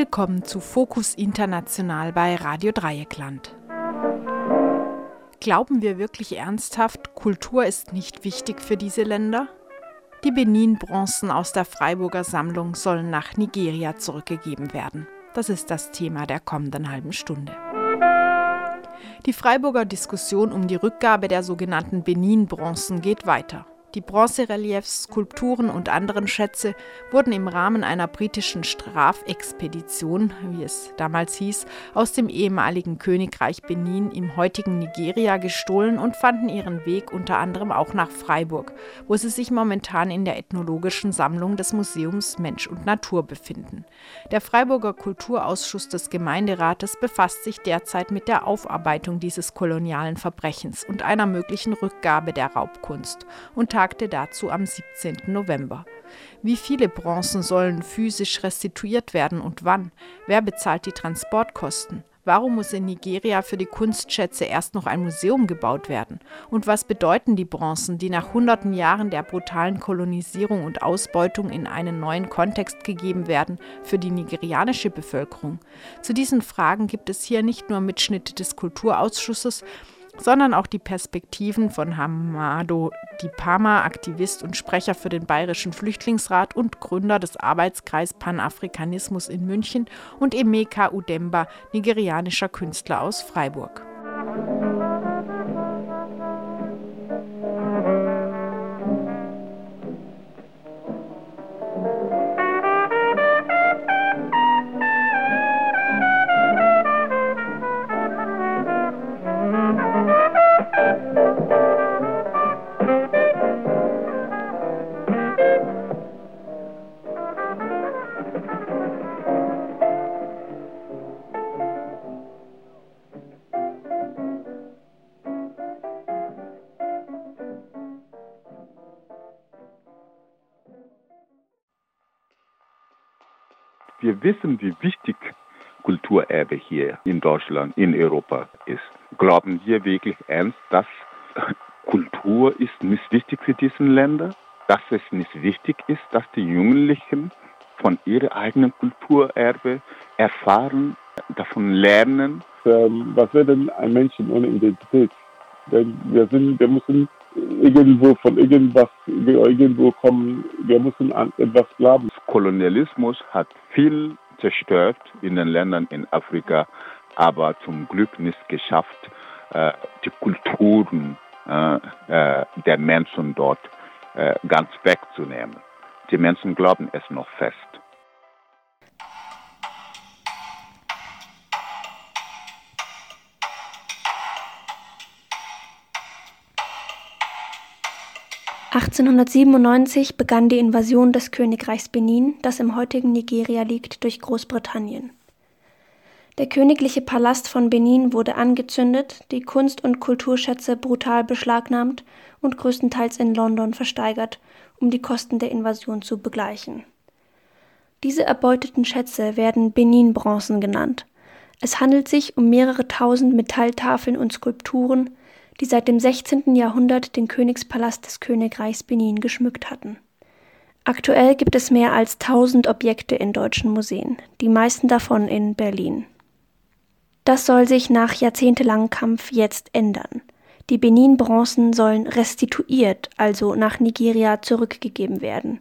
Willkommen zu Fokus International bei Radio Dreieckland. Glauben wir wirklich ernsthaft, Kultur ist nicht wichtig für diese Länder? Die Benin-Bronzen aus der Freiburger Sammlung sollen nach Nigeria zurückgegeben werden. Das ist das Thema der kommenden halben Stunde. Die Freiburger Diskussion um die Rückgabe der sogenannten Benin-Bronzen geht weiter. Die Bronzereliefs, Skulpturen und anderen Schätze wurden im Rahmen einer britischen Strafexpedition, wie es damals hieß, aus dem ehemaligen Königreich Benin im heutigen Nigeria gestohlen und fanden ihren Weg unter anderem auch nach Freiburg, wo sie sich momentan in der ethnologischen Sammlung des Museums Mensch und Natur befinden. Der Freiburger Kulturausschuss des Gemeinderates befasst sich derzeit mit der Aufarbeitung dieses kolonialen Verbrechens und einer möglichen Rückgabe der Raubkunst. Unter tagte dazu am 17. November. Wie viele Bronzen sollen physisch restituiert werden und wann? Wer bezahlt die Transportkosten? Warum muss in Nigeria für die Kunstschätze erst noch ein Museum gebaut werden? Und was bedeuten die Bronzen, die nach hunderten Jahren der brutalen Kolonisierung und Ausbeutung in einen neuen Kontext gegeben werden, für die nigerianische Bevölkerung? Zu diesen Fragen gibt es hier nicht nur Mitschnitte des Kulturausschusses, sondern auch die Perspektiven von Hamado Dipama, Aktivist und Sprecher für den Bayerischen Flüchtlingsrat und Gründer des Arbeitskreis Panafrikanismus in München und Emeka Udemba, nigerianischer Künstler aus Freiburg. Wissen, wie wichtig Kulturerbe hier in Deutschland, in Europa ist. Glauben wir wirklich ernst, dass Kultur ist nicht wichtig für diese Länder? Dass es nicht wichtig ist, dass die Jugendlichen von ihrer eigenen Kulturerbe erfahren, davon lernen? Ähm, was wäre denn ein Menschen ohne Identität? Denn wir sind, wir müssen irgendwo von irgendwas, irgendwo kommen, wir müssen an etwas glauben. Kolonialismus hat viel zerstört in den Ländern in Afrika, aber zum Glück nicht geschafft, äh, die Kulturen äh, äh, der Menschen dort ganz wegzunehmen. Die Menschen glauben es noch fest. 1897 begann die Invasion des Königreichs Benin, das im heutigen Nigeria liegt, durch Großbritannien. Der königliche Palast von Benin wurde angezündet, die Kunst- und Kulturschätze brutal beschlagnahmt und größtenteils in London versteigert, um die Kosten der Invasion zu begleichen. Diese erbeuteten Schätze werden Benin-Bronzen genannt. Es handelt sich um mehrere tausend Metalltafeln und Skulpturen, die seit dem 16. Jahrhundert den Königspalast des Königreichs Benin geschmückt hatten. Aktuell gibt es mehr als 1000 Objekte in deutschen Museen, die meisten davon in Berlin. Das soll sich nach jahrzehntelangem Kampf jetzt ändern. Die Benin-Bronzen sollen restituiert, also nach Nigeria zurückgegeben werden.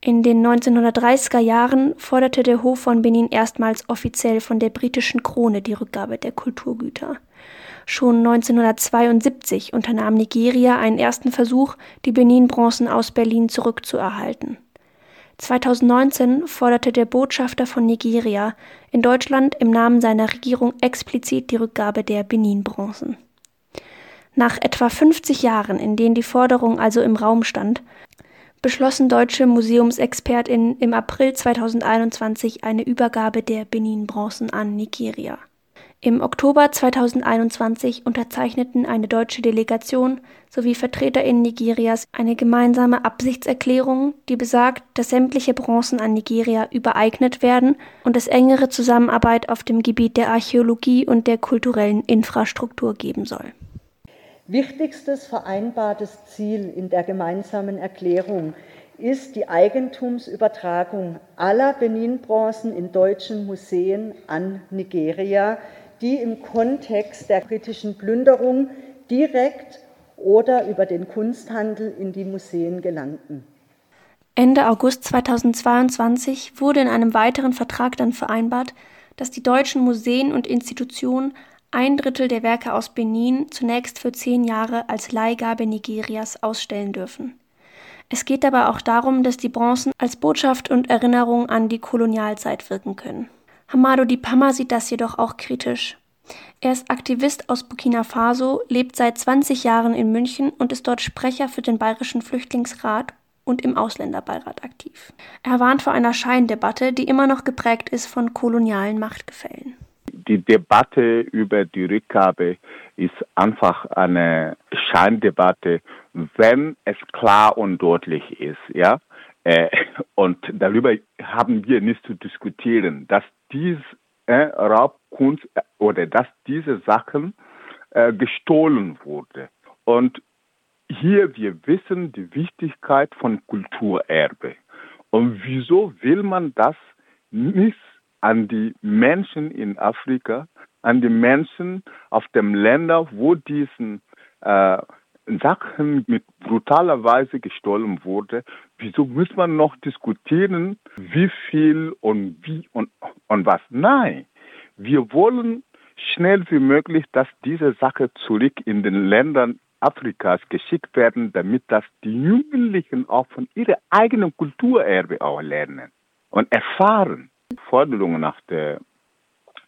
In den 1930er Jahren forderte der Hof von Benin erstmals offiziell von der britischen Krone die Rückgabe der Kulturgüter. Schon 1972 unternahm Nigeria einen ersten Versuch, die Benin-Bronzen aus Berlin zurückzuerhalten. 2019 forderte der Botschafter von Nigeria in Deutschland im Namen seiner Regierung explizit die Rückgabe der Benin-Bronzen. Nach etwa 50 Jahren, in denen die Forderung also im Raum stand, beschlossen deutsche Museumsexpertinnen im April 2021 eine Übergabe der Benin-Bronzen an Nigeria. Im Oktober 2021 unterzeichneten eine deutsche Delegation sowie VertreterInnen Nigerias eine gemeinsame Absichtserklärung, die besagt, dass sämtliche Bronzen an Nigeria übereignet werden und es engere Zusammenarbeit auf dem Gebiet der Archäologie und der kulturellen Infrastruktur geben soll. Wichtigstes vereinbartes Ziel in der gemeinsamen Erklärung ist die Eigentumsübertragung aller Benin-Bronzen in deutschen Museen an Nigeria, die im Kontext der britischen Plünderung direkt oder über den Kunsthandel in die Museen gelangten. Ende August 2022 wurde in einem weiteren Vertrag dann vereinbart, dass die deutschen Museen und Institutionen ein Drittel der Werke aus Benin zunächst für zehn Jahre als Leihgabe Nigerias ausstellen dürfen. Es geht dabei auch darum, dass die Bronzen als Botschaft und Erinnerung an die Kolonialzeit wirken können. Hamado Dipama sieht das jedoch auch kritisch. Er ist Aktivist aus Burkina Faso, lebt seit 20 Jahren in München und ist dort Sprecher für den Bayerischen Flüchtlingsrat und im Ausländerbeirat aktiv. Er warnt vor einer Scheindebatte, die immer noch geprägt ist von kolonialen Machtgefällen die Debatte über die Rückgabe ist einfach eine Scheindebatte, wenn es klar und deutlich ist, ja. Äh, und darüber haben wir nicht zu diskutieren, dass dies äh, Raubkunst äh, oder dass diese Sachen äh, gestohlen wurde. Und hier wir wissen die Wichtigkeit von Kulturerbe. Und wieso will man das nicht an die Menschen in Afrika, an die Menschen auf dem Länder, wo diesen äh, Sachen mit brutaler Weise gestohlen wurde. Wieso muss man noch diskutieren, wie viel und wie und, und was? Nein, wir wollen schnell wie möglich, dass diese Sache zurück in den Ländern Afrikas geschickt werden, damit dass die Jugendlichen auch von ihrer eigenen Kulturerbe auch lernen und erfahren. Forderung nach der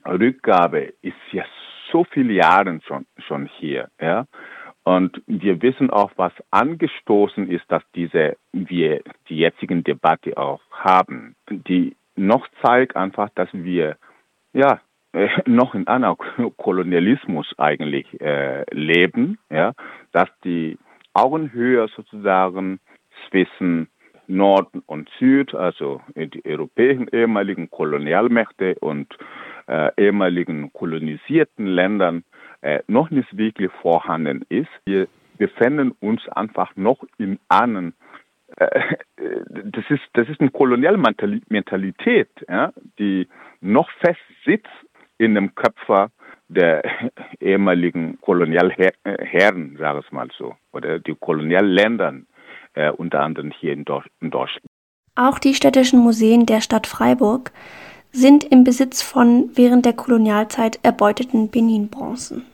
Rückgabe ist ja so viele Jahre schon, schon hier. Ja? Und wir wissen auch, was angestoßen ist, dass diese, wir die jetzigen Debatte auch haben, die noch zeigt einfach, dass wir ja äh, noch in einer Kolonialismus eigentlich äh, leben, ja, dass die Augenhöhe sozusagen zwischen Norden und Süd, also die europäischen ehemaligen Kolonialmächte und äh, ehemaligen kolonisierten Ländern äh, noch nicht wirklich vorhanden ist. Wir befinden uns einfach noch in einem äh, das ist, das ist eine Kolonialmentalität, ja, die noch fest sitzt in dem Köpfer der ehemaligen Kolonialherren, sage ich mal so, oder die Kolonialländern äh, unter anderem hier in, in Deutschland. Auch die städtischen Museen der Stadt Freiburg sind im Besitz von während der Kolonialzeit erbeuteten Benin-Bronzen.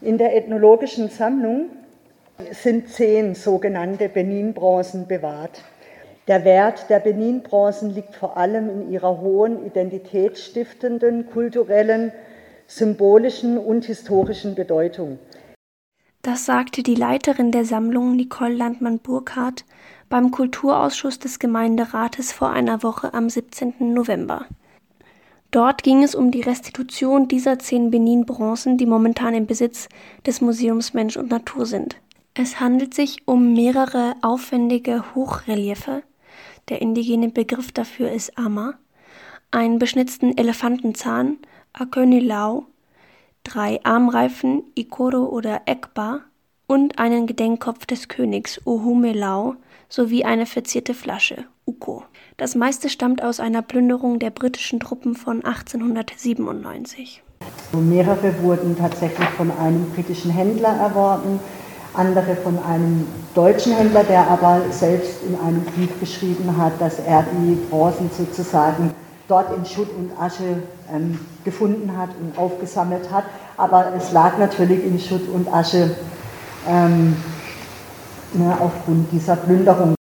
In der ethnologischen Sammlung sind zehn sogenannte Benin-Bronzen bewahrt. Der Wert der Benin-Bronzen liegt vor allem in ihrer hohen identitätsstiftenden, kulturellen, symbolischen und historischen Bedeutung. Das sagte die Leiterin der Sammlung Nicole Landmann-Burkhardt beim Kulturausschuss des Gemeinderates vor einer Woche am 17. November. Dort ging es um die Restitution dieser zehn Benin-Bronzen, die momentan im Besitz des Museums Mensch und Natur sind. Es handelt sich um mehrere aufwendige Hochreliefe, der indigene Begriff dafür ist Ama, einen beschnitzten Elefantenzahn, Akönilau, drei Armreifen Ikoro oder Ekba und einen Gedenkkopf des Königs Ohumelau sowie eine verzierte Flasche Uko. Das meiste stammt aus einer Plünderung der britischen Truppen von 1897. Mehrere wurden tatsächlich von einem britischen Händler erworben, andere von einem deutschen Händler, der aber selbst in einem Brief geschrieben hat, dass er die Bronzen sozusagen dort in Schutt und Asche ähm, gefunden hat und aufgesammelt hat. Aber es lag natürlich in Schutt und Asche ähm, ne, aufgrund dieser Plünderung.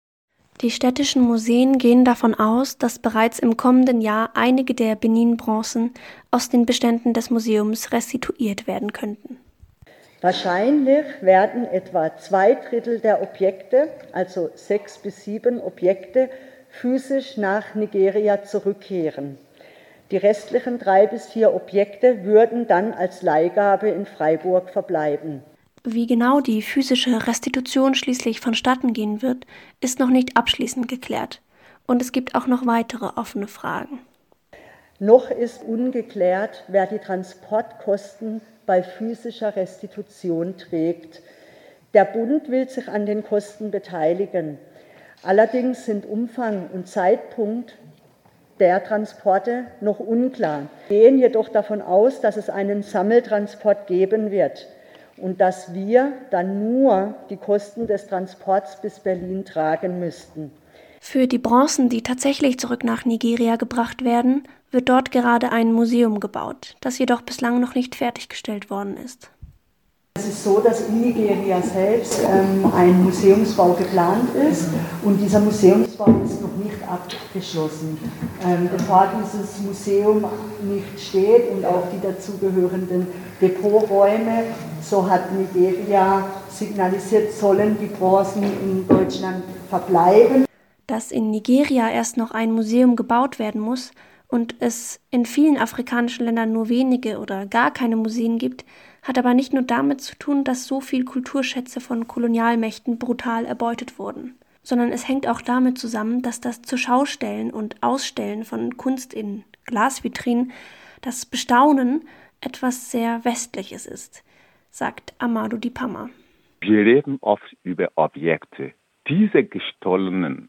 Die städtischen Museen gehen davon aus, dass bereits im kommenden Jahr einige der Benin-Bronzen aus den Beständen des Museums restituiert werden könnten. Wahrscheinlich werden etwa zwei Drittel der Objekte, also sechs bis sieben Objekte, physisch nach Nigeria zurückkehren. Die restlichen drei bis vier Objekte würden dann als Leihgabe in Freiburg verbleiben. Wie genau die physische Restitution schließlich vonstatten gehen wird, ist noch nicht abschließend geklärt. Und es gibt auch noch weitere offene Fragen. Noch ist ungeklärt, wer die Transportkosten bei physischer Restitution trägt. Der Bund will sich an den Kosten beteiligen. Allerdings sind Umfang und Zeitpunkt der Transporte noch unklar. Wir gehen jedoch davon aus, dass es einen Sammeltransport geben wird und dass wir dann nur die Kosten des Transports bis Berlin tragen müssten. Für die Bronzen, die tatsächlich zurück nach Nigeria gebracht werden, wird dort gerade ein Museum gebaut, das jedoch bislang noch nicht fertiggestellt worden ist. Es ist so, dass in Nigeria selbst ähm, ein Museumsbau geplant ist und dieser Museumsbau ist nicht abgeschlossen. Ähm, bevor dieses Museum nicht steht und auch die dazugehörenden Depoträume, so hat Nigeria signalisiert, sollen die Bronzen in Deutschland verbleiben. Dass in Nigeria erst noch ein Museum gebaut werden muss, und es in vielen afrikanischen Ländern nur wenige oder gar keine Museen gibt, hat aber nicht nur damit zu tun, dass so viel Kulturschätze von Kolonialmächten brutal erbeutet wurden, sondern es hängt auch damit zusammen, dass das Zuschaustellen und Ausstellen von Kunst in Glasvitrinen, das Bestaunen etwas sehr Westliches ist, sagt Amadou Dipama. Wir reden oft über Objekte. Diese gestohlenen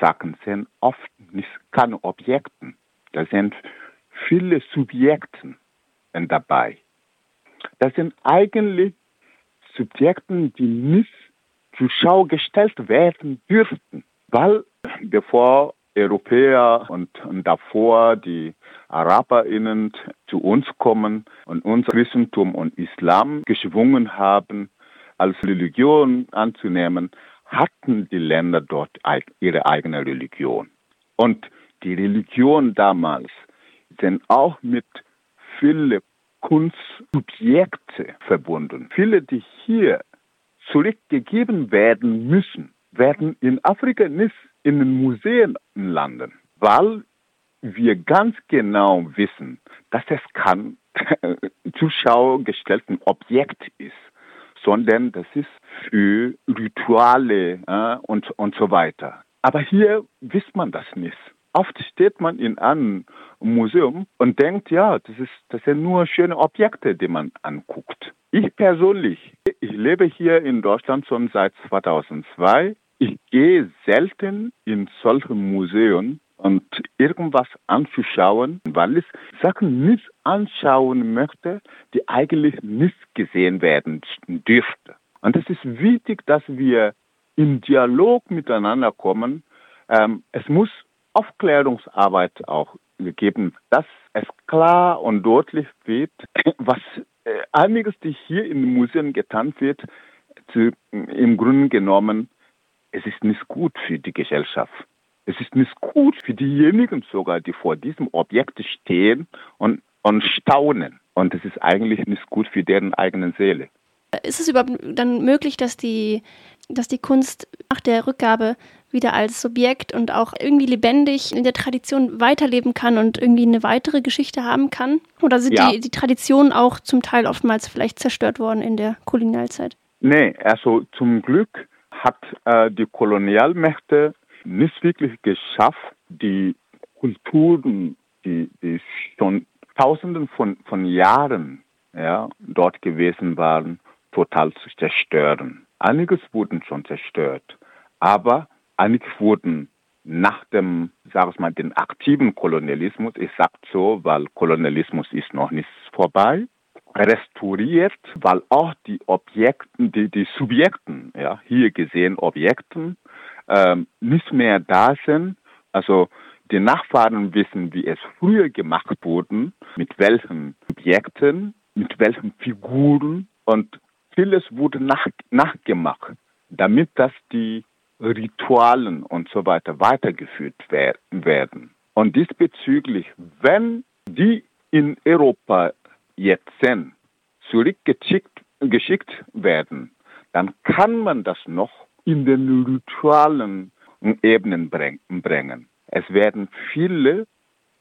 Sachen sind oft nicht keine Objekte. Da sind viele Subjekte dabei. Das sind eigentlich Subjekte, die nicht zur Schau gestellt werden dürften, weil bevor Europäer und, und davor die AraberInnen zu uns kommen und unser Christentum und Islam geschwungen haben, als Religion anzunehmen, hatten die Länder dort ihre eigene Religion. Und die Religion damals sind auch mit vielen Kunstsubjekte verbunden. Viele, die hier zurückgegeben werden müssen, werden in Afrika nicht in den Museen landen, weil wir ganz genau wissen, dass es kein Zuschauer gestellten Objekt ist, sondern das ist für Rituale äh, und, und so weiter. Aber hier wisst man das nicht. Oft steht man in einem Museum und denkt, ja, das, ist, das sind nur schöne Objekte, die man anguckt. Ich persönlich, ich lebe hier in Deutschland schon seit 2002. Ich gehe selten in solche Museen und irgendwas anzuschauen, weil ich Sachen nicht anschauen möchte, die eigentlich nicht gesehen werden dürften. Und es ist wichtig, dass wir in Dialog miteinander kommen. Ähm, es muss Aufklärungsarbeit auch gegeben, dass es klar und deutlich wird, was äh, einiges, die hier in den Museen getan wird, zu, im Grunde genommen, es ist nicht gut für die Gesellschaft. Es ist nicht gut für diejenigen sogar, die vor diesem Objekt stehen und, und staunen. Und es ist eigentlich nicht gut für deren eigene Seele. Ist es überhaupt dann möglich, dass die, dass die Kunst nach der Rückgabe wieder als Subjekt und auch irgendwie lebendig in der Tradition weiterleben kann und irgendwie eine weitere Geschichte haben kann? Oder sind ja. die, die Traditionen auch zum Teil oftmals vielleicht zerstört worden in der Kolonialzeit? Nee, also zum Glück hat äh, die Kolonialmächte nicht wirklich geschafft, die Kulturen, die, die schon Tausenden von, von Jahren ja, dort gewesen waren, total zu zerstören. Einiges wurden schon zerstört, aber einiges wurden nach dem, sag ich mal, den aktiven Kolonialismus, ich sag so, weil Kolonialismus ist noch nicht vorbei, restauriert, weil auch die Objekten, die, die Subjekten, ja, hier gesehen Objekten, ähm, nicht mehr da sind. Also die Nachfahren wissen, wie es früher gemacht wurde, mit welchen Objekten, mit welchen Figuren und vieles wurde nach, nachgemacht, damit das die Ritualen und so weiter weitergeführt werden. Und diesbezüglich, wenn die in Europa jetzt sind, zurückgeschickt geschickt werden, dann kann man das noch in den ritualen Ebenen bringen. Es werden viele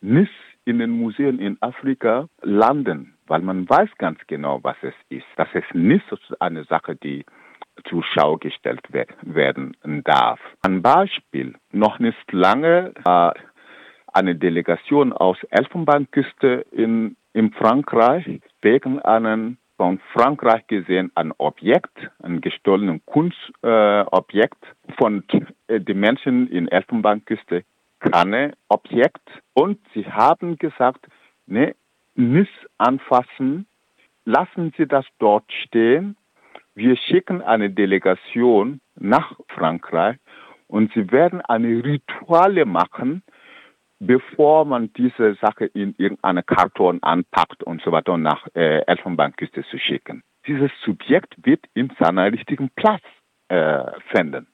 nicht in den Museen in Afrika landen, weil man weiß ganz genau, was es ist. Das ist nicht eine Sache, die zur Schau gestellt werden darf. Ein Beispiel, noch nicht lange äh, eine Delegation aus Elfenbeinküste in, in Frankreich wegen einem von Frankreich gesehen ein Objekt, ein gestohlenes Kunstobjekt äh, von äh, den Menschen in Elfenbeinküste keine Objekt. Und sie haben gesagt, ne, nicht anfassen, lassen Sie das dort stehen. Wir schicken eine Delegation nach Frankreich und sie werden eine Rituale machen, bevor man diese Sache in irgendeine Karton anpackt und so weiter und nach äh, Elfenbeinküste zu schicken. Dieses Subjekt wird in seiner richtigen Platz äh, finden.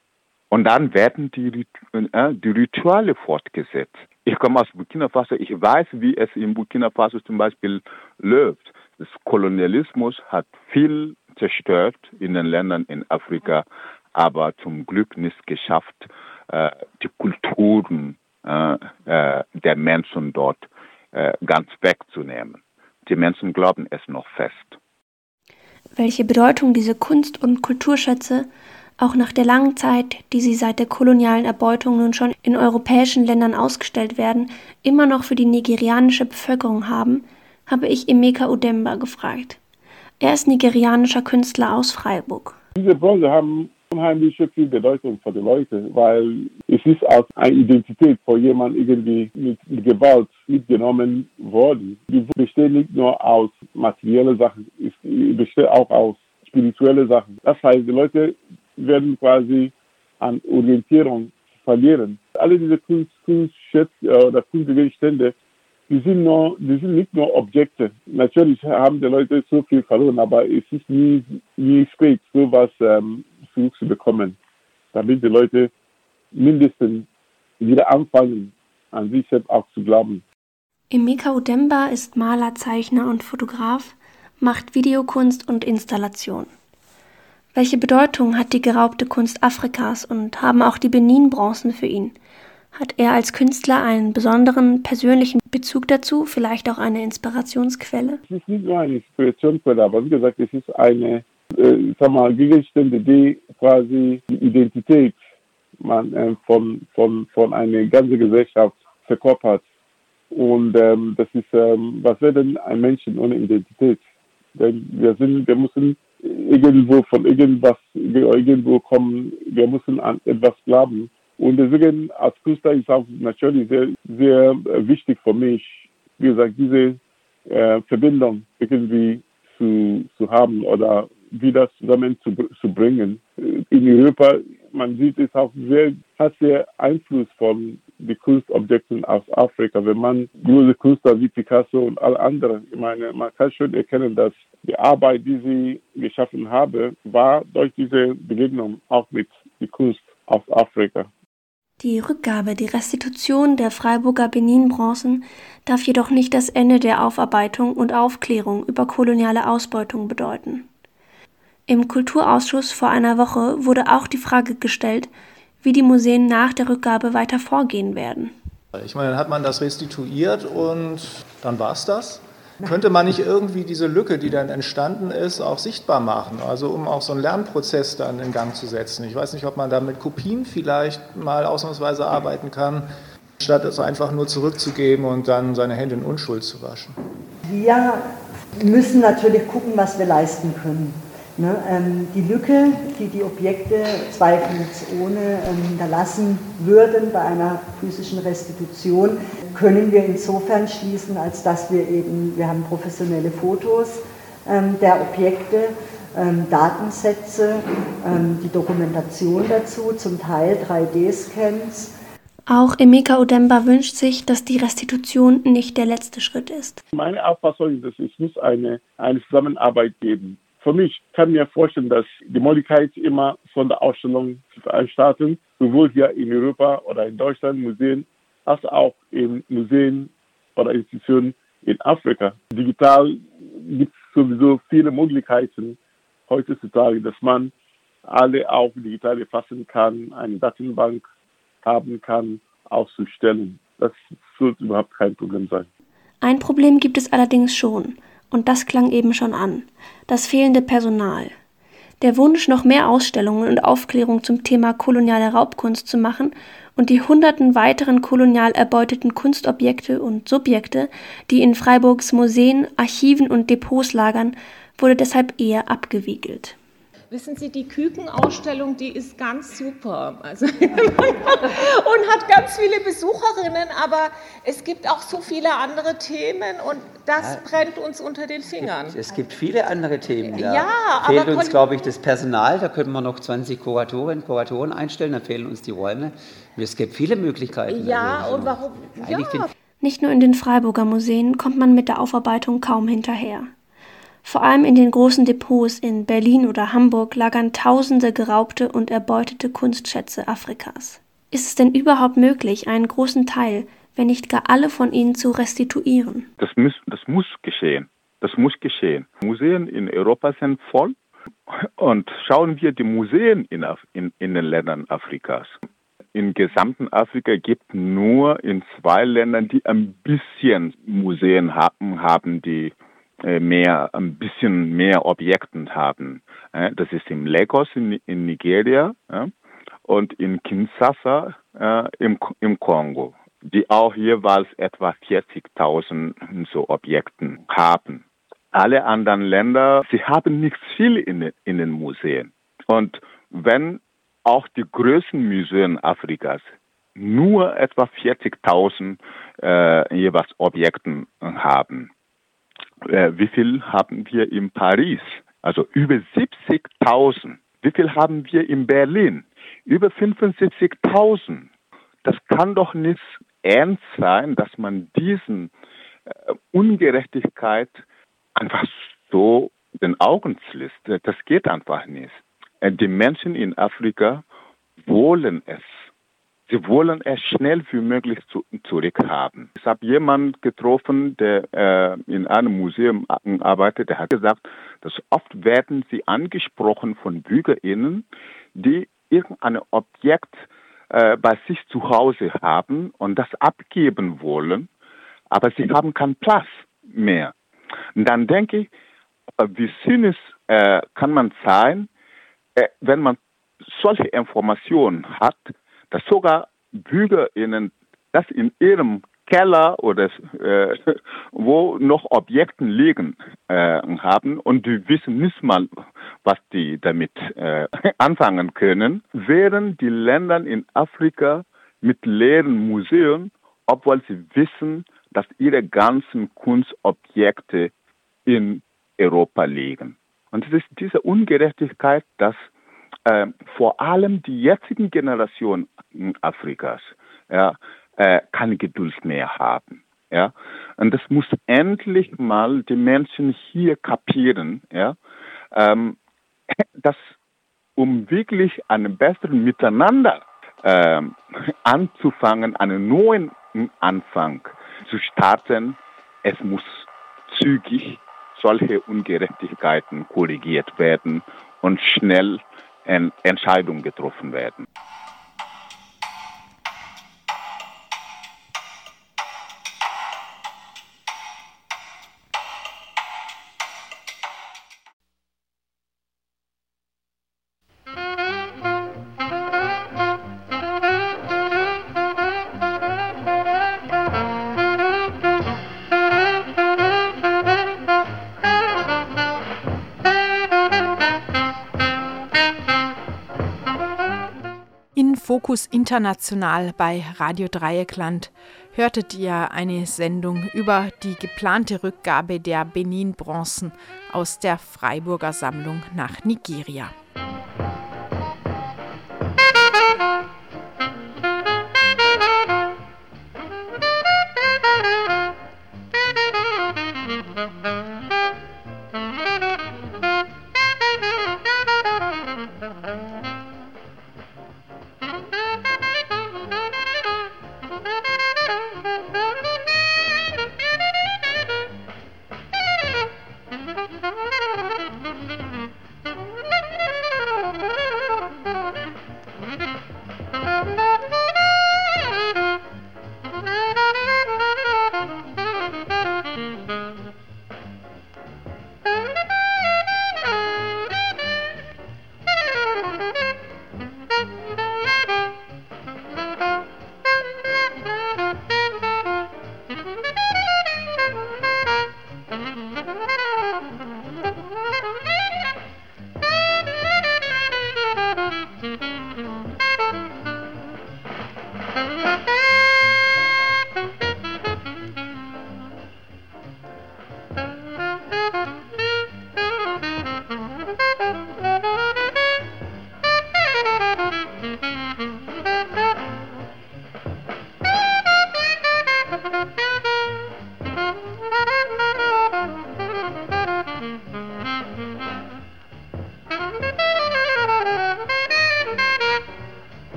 Und dann werden die, äh, die Rituale fortgesetzt. Ich komme aus Burkina Faso, ich weiß, wie es in Burkina Faso zum Beispiel läuft. Das Kolonialismus hat viel zerstört in den Ländern in Afrika, aber zum Glück nicht geschafft, äh, die Kulturen äh, äh, der Menschen dort ganz wegzunehmen. Die Menschen glauben es noch fest. Welche Bedeutung diese Kunst- und Kulturschätze auch nach der langen Zeit, die sie seit der kolonialen Erbeutung nun schon in europäischen Ländern ausgestellt werden, immer noch für die nigerianische Bevölkerung haben, habe ich Emeka Udemba gefragt. Er ist nigerianischer Künstler aus Freiburg. Diese Bronze haben unheimlich viel Bedeutung für die Leute, weil es ist als eine Identität von jemandem irgendwie mit Gewalt mitgenommen worden. Die besteht nicht nur aus materiellen Sachen, es besteht auch aus spirituellen Sachen. Das heißt, die Leute werden quasi an Orientierung verlieren. Alle diese Kunst, Kunstschätze äh, oder Kunstgegenstände, die sind, nur, die sind nicht nur Objekte. Natürlich haben die Leute so viel verloren, aber es ist nie, nie spät, sowas ähm, zurückzubekommen, damit die Leute mindestens wieder anfangen, an sich selbst auch zu glauben. Emeka Udemba ist Maler, Zeichner und Fotograf, macht Videokunst und Installation. Welche Bedeutung hat die geraubte Kunst Afrikas und haben auch die Benin-Bronzen für ihn? Hat er als Künstler einen besonderen persönlichen Bezug dazu, vielleicht auch eine Inspirationsquelle? Es ist nicht nur eine Inspirationsquelle, aber wie gesagt, es ist eine, äh, sag mal, Gegenstände, die quasi die Identität man, äh, von, von, von einer ganzen Gesellschaft verkörpert. Und ähm, das ist, ähm, was wäre denn ein Menschen ohne Identität? Denn wir sind, wir müssen irgendwo von irgendwas, irgendwo kommen, wir müssen an etwas glauben. Und deswegen als Künstler ist auch natürlich sehr, sehr wichtig für mich, wie gesagt, diese äh, Verbindung irgendwie zu, zu haben oder wieder zusammen zu, zu bringen. In Europa, man sieht es auch sehr, hat sehr Einfluss von den Kunstobjekten aus Afrika. Wenn man große Künstler wie Picasso und alle anderen, ich meine, man kann schon erkennen, dass die Arbeit, die sie geschaffen habe, war durch diese Begegnung auch mit der Kunst aus Afrika. Die Rückgabe, die Restitution der Freiburger Benin-Bronzen darf jedoch nicht das Ende der Aufarbeitung und Aufklärung über koloniale Ausbeutung bedeuten. Im Kulturausschuss vor einer Woche wurde auch die Frage gestellt, wie die Museen nach der Rückgabe weiter vorgehen werden. Ich meine, dann hat man das restituiert und dann war es das. Könnte man nicht irgendwie diese Lücke, die dann entstanden ist, auch sichtbar machen? Also um auch so einen Lernprozess dann in Gang zu setzen. Ich weiß nicht, ob man da mit Kopien vielleicht mal ausnahmsweise arbeiten kann, statt es einfach nur zurückzugeben und dann seine Hände in Unschuld zu waschen. Wir müssen natürlich gucken, was wir leisten können. Ne, ähm, die Lücke, die die Objekte zweifelsohne ähm, hinterlassen würden bei einer physischen Restitution, können wir insofern schließen, als dass wir eben, wir haben professionelle Fotos ähm, der Objekte, ähm, Datensätze, ähm, die Dokumentation dazu, zum Teil 3D-Scans. Auch Emeka Udemba wünscht sich, dass die Restitution nicht der letzte Schritt ist. Meine Auffassung ist, es muss eine, eine Zusammenarbeit geben für mich kann mir vorstellen, dass die Möglichkeit immer von der Ausstellung zu veranstalten, sowohl hier in Europa oder in Deutschland Museen, als auch in Museen oder Institutionen in Afrika. Digital gibt es sowieso viele Möglichkeiten heutzutage, dass man alle auch digital erfassen kann, eine Datenbank haben kann, auszustellen. Das sollte überhaupt kein Problem sein. Ein Problem gibt es allerdings schon. Und das klang eben schon an. Das fehlende Personal. Der Wunsch, noch mehr Ausstellungen und Aufklärung zum Thema koloniale Raubkunst zu machen und die hunderten weiteren kolonial erbeuteten Kunstobjekte und Subjekte, die in Freiburgs Museen, Archiven und Depots lagern, wurde deshalb eher abgewiegelt. Wissen Sie, die Kükenausstellung, die ist ganz super. Also und hat ganz viele Besucherinnen, aber es gibt auch so viele andere Themen und das ja, brennt uns unter den Fingern. Es gibt, es gibt viele andere Themen. Da ja, fehlt uns, glaube ich, das Personal. Da könnten wir noch 20 Kuratorinnen und Kuratoren einstellen, dann fehlen uns die Räume. Es gibt viele Möglichkeiten. Ja, also, und warum? Ja. Nicht nur in den Freiburger Museen kommt man mit der Aufarbeitung kaum hinterher. Vor allem in den großen Depots in Berlin oder Hamburg lagern tausende geraubte und erbeutete Kunstschätze Afrikas. Ist es denn überhaupt möglich, einen großen Teil, wenn nicht gar alle von ihnen zu restituieren? Das muss, das muss geschehen. Das muss geschehen. Museen in Europa sind voll. Und schauen wir die Museen in, in, in den Ländern Afrikas. Im gesamten Afrika gibt nur in zwei Ländern, die ein bisschen Museen haben, haben die mehr, ein bisschen mehr Objekten haben. Das ist in Lagos in, in Nigeria und in Kinshasa äh, im, im Kongo, die auch jeweils etwa 40.000 so Objekten haben. Alle anderen Länder, sie haben nicht viel in, in den Museen. Und wenn auch die größten Museen Afrikas nur etwa 40.000 äh, jeweils Objekten haben, äh, wie viel haben wir in Paris? Also über 70.000. Wie viel haben wir in Berlin? Über 75.000. Das kann doch nicht ernst sein, dass man diesen äh, Ungerechtigkeit einfach so den Augen schließt. Das geht einfach nicht. Äh, die Menschen in Afrika wollen es. Sie wollen es schnell wie möglich zu, zurückhaben. Ich habe jemanden getroffen, der äh, in einem Museum arbeitet, der hat gesagt, dass oft werden sie angesprochen von BürgerInnen, die irgendein Objekt äh, bei sich zu Hause haben und das abgeben wollen, aber sie haben keinen Platz mehr. Und dann denke ich, äh, wie zynisch äh, kann man sein, äh, wenn man solche Informationen hat, dass sogar BürgerInnen das in ihrem Keller oder äh, wo noch Objekten liegen äh, haben und die wissen nicht mal, was die damit äh, anfangen können, während die Länder in Afrika mit leeren Museen, obwohl sie wissen, dass ihre ganzen Kunstobjekte in Europa liegen. Und es ist diese Ungerechtigkeit, dass äh, vor allem die jetzigen Generationen Afrikas ja, äh, keine Geduld mehr haben. Ja? Und das muss endlich mal die Menschen hier kapieren, ja? Ähm, dass um wirklich einen besseren Miteinander äh, anzufangen, einen neuen Anfang zu starten, es muss zügig solche Ungerechtigkeiten korrigiert werden und schnell Entscheidungen getroffen werden. Fokus International bei Radio Dreieckland hörtet ihr eine Sendung über die geplante Rückgabe der Benin-Bronzen aus der Freiburger Sammlung nach Nigeria.